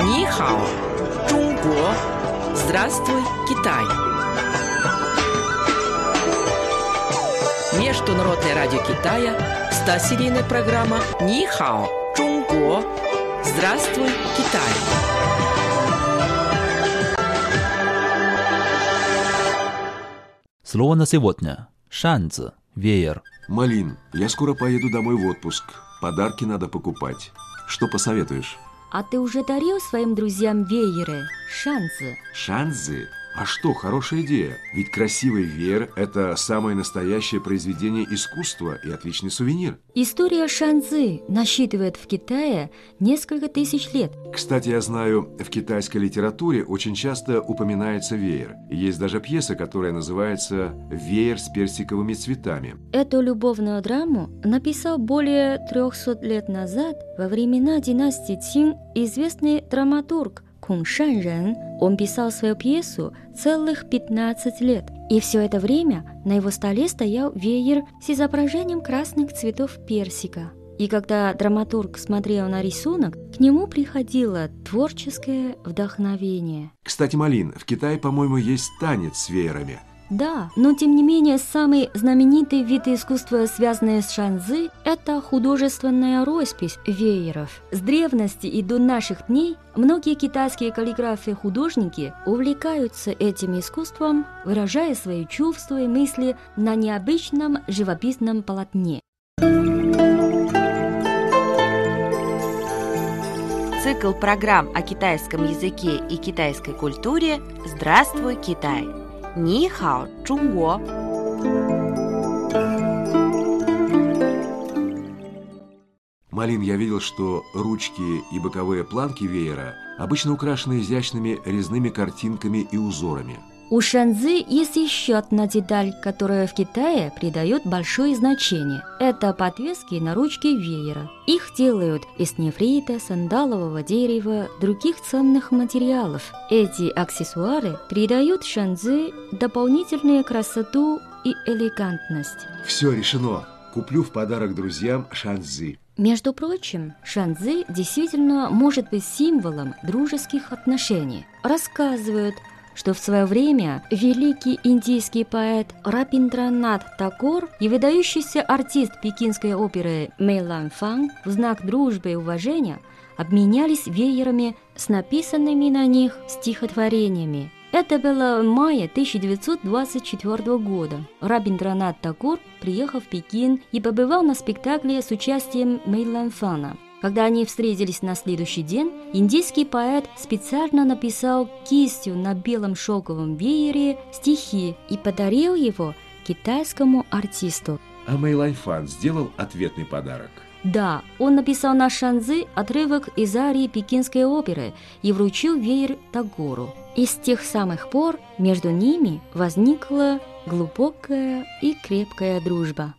Нихао, Чунго. Здравствуй, Китай. Международное радио Китая, 100-серийная программа Нихао, Чунго. Здравствуй, Китай. Слово на сегодня. Шанцы. Веер. Малин, я скоро поеду домой в отпуск. Подарки надо покупать. Что посоветуешь? А ты уже дарил своим друзьям вееры, шансы? Шанзы? А что, хорошая идея. Ведь красивый веер – это самое настоящее произведение искусства и отличный сувенир. История шанзы насчитывает в Китае несколько тысяч лет. Кстати, я знаю, в китайской литературе очень часто упоминается веер. Есть даже пьеса, которая называется «Веер с персиковыми цветами». Эту любовную драму написал более 300 лет назад, во времена династии Цин, известный драматург Кун Шанрен. Он писал свою пьесу целых 15 лет. И все это время на его столе стоял веер с изображением красных цветов персика. И когда драматург смотрел на рисунок, к нему приходило творческое вдохновение. Кстати, Малин, в Китае, по-моему, есть танец с веерами. Да, но тем не менее самый знаменитый вид искусства, связанный с шанзы, это художественная роспись вееров. С древности и до наших дней многие китайские каллиграфы-художники увлекаются этим искусством, выражая свои чувства и мысли на необычном живописном полотне. Цикл программ о китайском языке и китайской культуре «Здравствуй, Китай!» 你好，中国。 Малин, я видел, что ручки и боковые планки веера обычно украшены изящными резными картинками и узорами. у шанзы есть еще одна деталь, которая в Китае придает большое значение. Это подвески на ручки веера. Их делают из нефрита, сандалового дерева, других ценных материалов. Эти аксессуары придают шанзы дополнительную красоту и элегантность. Все решено. Куплю в подарок друзьям шанзы. Между прочим, шанзы действительно может быть символом дружеских отношений. Рассказывают, что в свое время великий индийский поэт Рапиндранат Тагор и выдающийся артист пекинской оперы Мэйлан Фан в знак дружбы и уважения обменялись веерами с написанными на них стихотворениями. Это было в мае 1924 года. Рабиндранат Тагор приехал в Пекин и побывал на спектакле с участием Мэйлан Фана. Когда они встретились на следующий день, индийский поэт специально написал кистью на белом шелковом веере стихи и подарил его китайскому артисту. А Мэйлайн Фан сделал ответный подарок. Да, он написал на шанзы отрывок из арии пекинской оперы и вручил веер Тагору. И с тех самых пор между ними возникла глубокая и крепкая дружба.